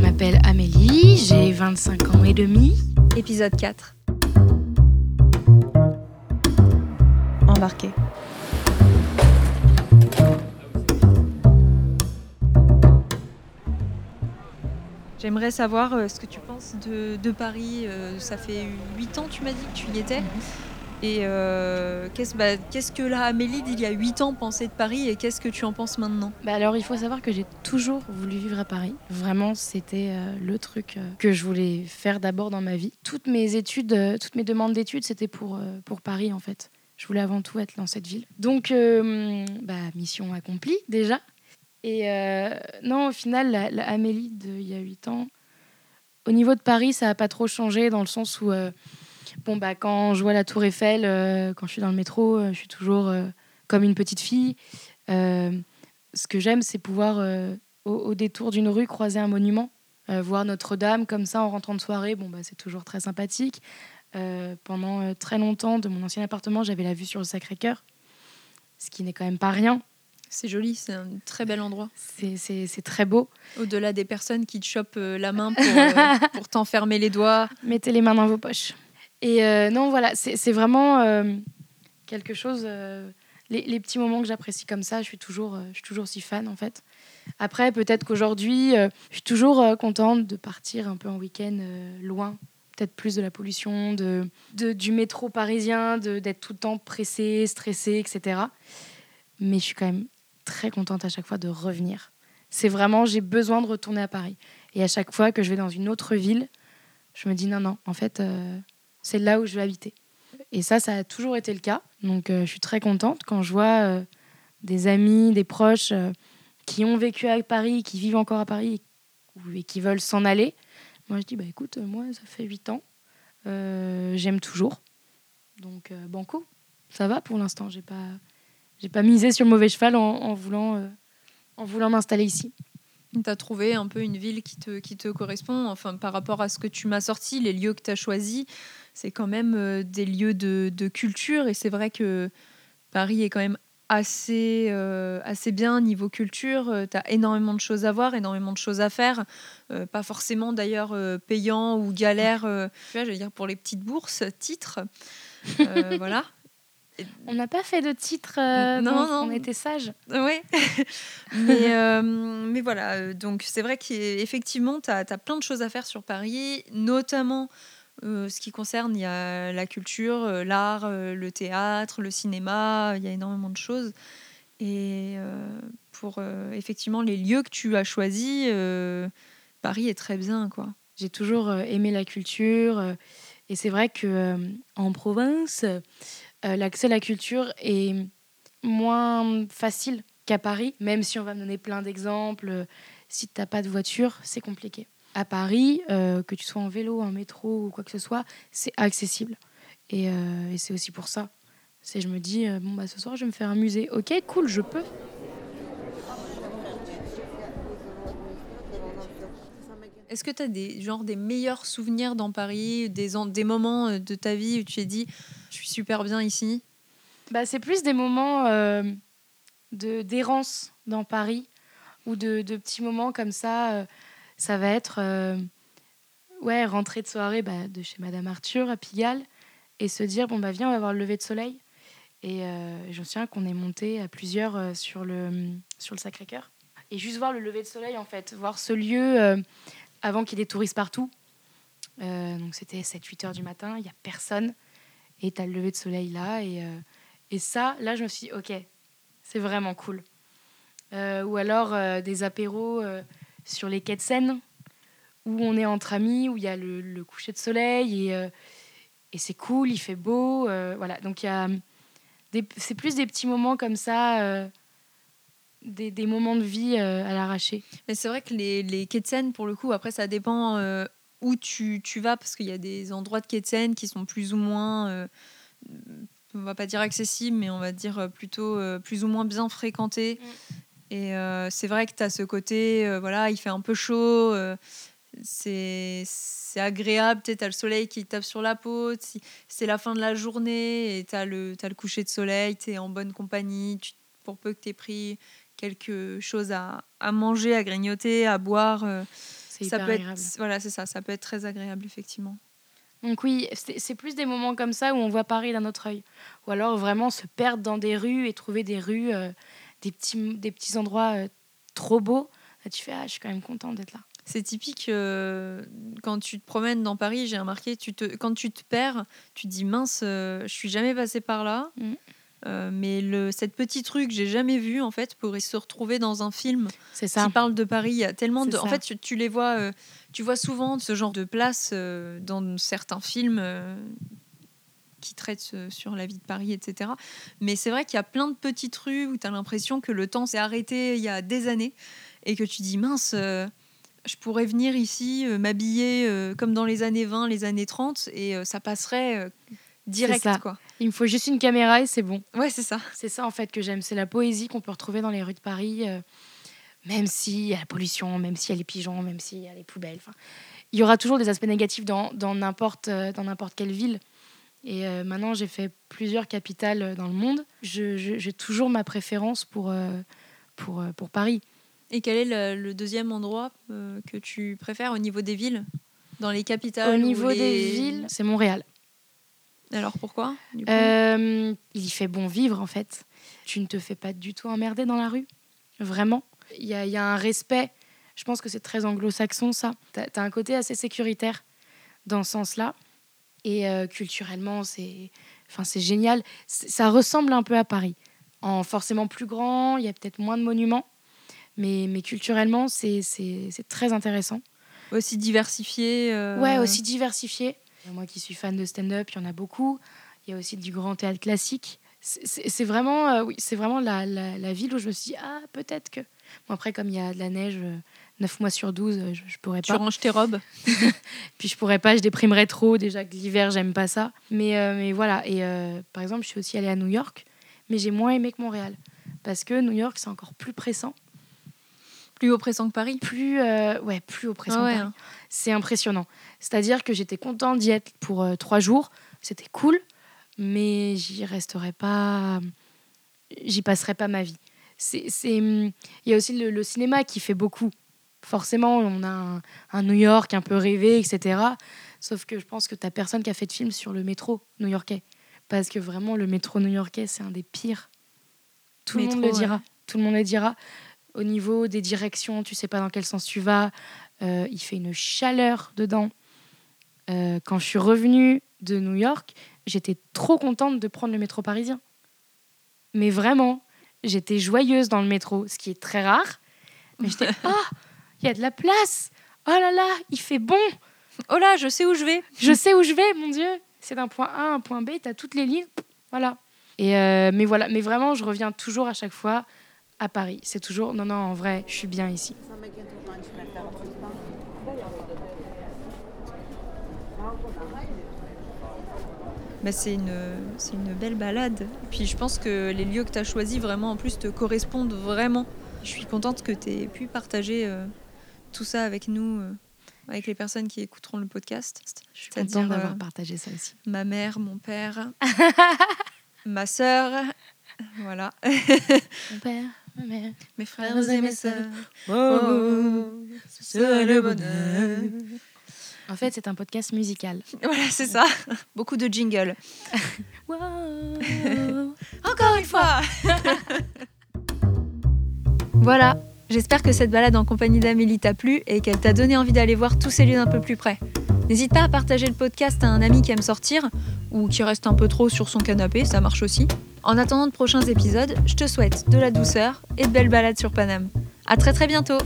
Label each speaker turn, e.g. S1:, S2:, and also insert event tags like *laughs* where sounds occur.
S1: m'appelle Amélie, j'ai 25 ans et demi.
S2: Épisode 4. Embarqué. J'aimerais savoir euh, ce que tu penses de, de Paris. Euh, ça fait 8 ans, tu m'as dit que tu y étais. Et euh, qu'est-ce bah, qu'est-ce que la Amélie d'il y a 8 ans pensait de Paris et qu'est-ce que tu en penses maintenant?
S1: Bah alors il faut savoir que j'ai toujours voulu vivre à Paris. Vraiment c'était euh, le truc euh, que je voulais faire d'abord dans ma vie. Toutes mes études, toutes mes demandes d'études c'était pour, pour Paris en fait. Je voulais avant tout être dans cette ville. Donc bah, mission accomplie déjà. Et non au final la, la Amélie d'il y a 8 ans, au niveau de Paris ça n'a pas trop changé dans le sens où... Bon, bah, quand je vois la Tour Eiffel, euh, quand je suis dans le métro, euh, je suis toujours euh, comme une petite fille. Ce que j'aime, c'est pouvoir, au, au détour d'une rue, croiser un monument, voir Notre-Dame comme ça en rentrant de soirée. Bon, bah, c'est toujours très sympathique. Pendant très longtemps, de mon ancien appartement, j'avais la vue sur le Sacré-Cœur, ce qui n'est quand même pas rien.
S2: C'est joli, c'est un très bel endroit.
S1: C'est- très beau.
S2: Au-delà des personnes qui te chopent la main pour, *laughs* pour t'enfermer les doigts.
S1: Mettez les mains dans vos poches. Et euh, non, voilà, c'est vraiment euh, quelque chose. euh, les, les petits moments que j'apprécie comme ça, je suis toujours, je suis toujours si fan en fait. Après, peut-être qu'aujourd'hui, je suis toujours contente de partir un peu en week-end loin. Peut-être plus de la pollution, de, de- du métro parisien, d'être tout le temps pressée, stressée, etc. Mais je suis quand même très contente à chaque fois de revenir. C'est vraiment, j'ai besoin de retourner à Paris. Et à chaque fois que je vais dans une autre ville, je me dis non, non, en fait, c'est là où je vais habiter. Et ça, ça a toujours été le cas. Donc, euh, je suis très contente quand je vois euh, des amis, des proches euh, qui ont vécu à Paris, qui vivent encore à Paris et qui veulent s'en aller. Moi, je dis, bah écoute, moi, ça fait 8 ans. J'aime toujours. Donc, banco, ça va pour l'instant. J'ai pas, j'ai pas misé sur le mauvais cheval en, voulant, en voulant m'installer ici.
S2: Tu as trouvé un peu une ville qui te, qui te correspond. Enfin, par rapport à ce que tu m'as sorti, les lieux que tu as choisis, c'est quand même euh, des lieux de, de culture. Et c'est vrai que Paris est quand même assez, euh, assez bien niveau culture. tu as énormément de choses à voir, énormément de choses à faire. Euh, pas forcément d'ailleurs euh, payant ou galère. euh, je veux dire pour les petites bourses, titres. Euh, *laughs* voilà.
S1: On n'a pas fait de titre. euh,
S2: Non, non.
S1: On était sages.
S2: Oui, *laughs* mais, euh, mais voilà, euh, donc c'est vrai qu'effectivement, tu as, plein de choses à faire sur Paris, notamment euh, ce qui concerne il y a la culture, euh, l'art, euh, le théâtre, le cinéma, il y a énormément de choses. Et pour effectivement les lieux que tu as choisis, Paris est très bien, quoi.
S1: J'ai toujours aimé la culture. et c'est vrai que en province, l'accès à la culture est moins facile qu'à Paris, même si on va me donner plein d'exemples. Si tu n'as pas de voiture, c'est compliqué. À Paris, euh, que tu sois en vélo, en métro ou quoi que ce soit, c'est accessible. Et, euh, et c'est aussi pour ça. C'est je me dis, euh, bon, bah, ce soir, je vais me faire un musée. Ok, cool, je peux.
S2: Est-ce que tu as des, genre, des meilleurs souvenirs dans Paris, des, des moments de ta vie où tu t'es dit, je suis super bien ici?
S1: Bah, c'est plus des moments de d'errance dans Paris ou de, de petits moments comme ça. Ça va être euh, ouais, rentrer de soirée bah, de chez Madame Arthur à Pigalle et se dire bon bah viens on va voir le lever de soleil. Et euh, je me souviens qu'on est monté à plusieurs euh, sur le sur le Sacré-Cœur et juste voir le lever de soleil en fait, voir ce lieu avant qu'il y ait des touristes partout. Donc c'était 7-8 heures du matin, il y a personne et tu as le lever de soleil là et et ça, là, je me suis dit, ok, c'est vraiment cool. Ou alors des apéros sur les quais de Seine, où on est entre amis, où il y a le, le coucher de soleil, et, euh, et c'est cool, il fait beau. euh, voilà, donc il y a des- c'est plus des petits moments comme ça, euh, des, des moments de vie à l'arraché.
S2: Mais c'est vrai que les, les quais de Seine, pour le coup, après, ça dépend où tu, tu vas, parce qu'il y a des endroits de quais de Seine qui sont plus ou moins, on va pas dire accessibles, mais on va dire plutôt euh, plus ou moins bien fréquentés. Et euh, c'est vrai que tu as ce côté, euh, voilà, il fait un peu chaud, euh, c'est c'est agréable, tu as le soleil qui tape sur la peau, c'est la fin de la journée et tu as, le coucher de soleil, tu es en bonne compagnie, tu- pour peu que tu aies pris quelque chose à, à manger, à grignoter, à boire. euh, ça
S1: hyper
S2: peut
S1: agréable.
S2: être, voilà, c'est ça, ça peut être très agréable effectivement.
S1: Donc oui, c'est c'est plus des moments comme ça où on voit Paris d'un autre œil. Ou alors vraiment se perdre dans des rues et trouver des rues, des, petits, des petits endroits euh, trop beaux. Là, tu fais, ah, je suis quand même contente d'être là.
S2: C'est typique euh, quand tu te promènes dans Paris, j'ai remarqué, tu te, quand tu te perds, tu te dis mince, euh, je suis jamais passée par là. Euh, mais le, cette petite rue que j'ai jamais vue, en fait, pourrait se retrouver dans un film
S1: C'est ça.
S2: qui parle de Paris. Il y a tellement de. En fait, tu, tu les vois, euh, tu vois souvent ce genre de place euh, dans certains films qui traitent euh, sur la vie de Paris, etc. Mais c'est vrai qu'il y a plein de petites rues où tu as l'impression que le temps s'est arrêté il y a des années et que tu dis mince. euh, je pourrais venir ici, euh, m'habiller euh, comme dans les années 20, les années 30, et ça passerait direct,
S1: ça.
S2: quoi.
S1: Il me faut juste une caméra et c'est bon.
S2: Ouais, c'est ça.
S1: C'est ça en fait que j'aime. C'est la poésie qu'on peut retrouver dans les rues de Paris, même s'il y a la pollution, même s'il y a les pigeons, même s'il y a les poubelles. Il y aura toujours des aspects négatifs dans n'importe dans n'importe quelle ville. Et euh, maintenant, j'ai fait plusieurs capitales euh, dans le monde. J'ai toujours ma préférence pour, euh, pour, pour Paris.
S2: Et quel est le, le deuxième endroit euh, que tu préfères au niveau des villes? Dans les capitales
S1: Au niveau
S2: les-
S1: des villes, c'est Montréal.
S2: Alors pourquoi du coup?
S1: Euh, il y fait bon vivre en fait. Tu ne te fais pas du tout emmerder dans la rue. Vraiment. Il y a, il y a un respect. Je pense que c'est très anglo-saxon ça. Tu as, un côté assez sécuritaire dans ce sens-là. Et euh, culturellement, c'est enfin, génial. Ça ressemble un peu à Paris. En forcément plus grand, il y a peut-être moins de monuments. Mais, mais culturellement, c'est très intéressant.
S2: Aussi diversifié euh,
S1: Ouais, aussi diversifié. Moi qui suis fan de stand-up, il y en a beaucoup. Il y a aussi du grand théâtre classique. C'est- vraiment, euh, oui, c'est vraiment la, la- la ville où je me suis dit, ah, peut-être que. Bon, après, comme il y a de la neige, euh, 9 mois sur 12, euh, je, je pourrais
S2: Tu
S1: pas.
S2: ranges tes robes. *laughs*
S1: Puis je pourrais pas, je déprimerais trop. Déjà que l'hiver, j'aime pas ça. Mais, euh, mais voilà. Et par exemple, je suis aussi allée à New York, mais j'ai moins aimé que Montréal. Parce que New York, c'est encore plus pressant.
S2: Plus oppressant que Paris.
S1: Plus, ouais, plus oppressant
S2: Ah ouais,
S1: que Paris.
S2: hein.
S1: C'est impressionnant. C'est-à-dire que j'étais contente d'y être pour trois jours. C'était cool, mais j'y resterai pas. J'y passerai pas ma vie. C'est, c'est, il y a aussi le, le cinéma qui fait beaucoup. Forcément, on a un, un New York un peu rêvé, etc. Sauf que je pense que t'as personne qui a fait de film sur le métro new-yorkais. Parce que vraiment, le métro new-yorkais, c'est un des pires. Tout le monde le
S2: ouais.
S1: dira. Tout le monde le dira. Au niveau des directions, tu sais pas dans quel sens tu vas. Euh, il fait une chaleur dedans. Euh, quand je suis revenue de New York, j'étais trop contente de prendre le métro parisien. Mais vraiment, j'étais joyeuse dans le métro, ce qui est très rare. Mais j'étais, ah, *laughs* il y a de la place. Oh là là, il fait bon.
S2: Oh là, je sais où je vais.
S1: Je sais où je vais, mon Dieu. C'est d'un point A à un point B, tu as toutes les lignes. Voilà. Et euh, mais voilà, mais vraiment, je reviens toujours à chaque fois à Paris. C'est toujours, non, non, en vrai, je suis bien ici.
S2: Bah, c'est une, c'est une belle balade. Puis je pense que les lieux que tu as choisis vraiment en plus te correspondent vraiment. Je suis contente que tu aies pu partager euh, tout ça avec nous, euh, avec les personnes qui écouteront le podcast.
S1: Je suis contente d'avoir
S2: euh,
S1: partagé ça aussi.
S2: Ma mère, mon père, *laughs* ma sœur, voilà,
S1: Mon père, ma mère.
S2: mes frères et mes sœurs.
S1: Oh,
S2: c'est le bonheur.
S1: En fait, c'est un podcast musical. *laughs*
S2: Voilà, c'est ça. Beaucoup de jingles. *laughs*
S1: Wow. *laughs*
S2: Encore une fois Voilà, j'espère que cette balade en compagnie d'Amélie t'a plu et qu'elle t'a donné envie d'aller voir tous ces lieux d'un peu plus près. N'hésite pas à partager le podcast à un ami qui aime sortir ou qui reste un peu trop sur son canapé, ça marche aussi. En attendant de prochains épisodes, je te souhaite de la douceur et de belles balades sur Paname. À très très bientôt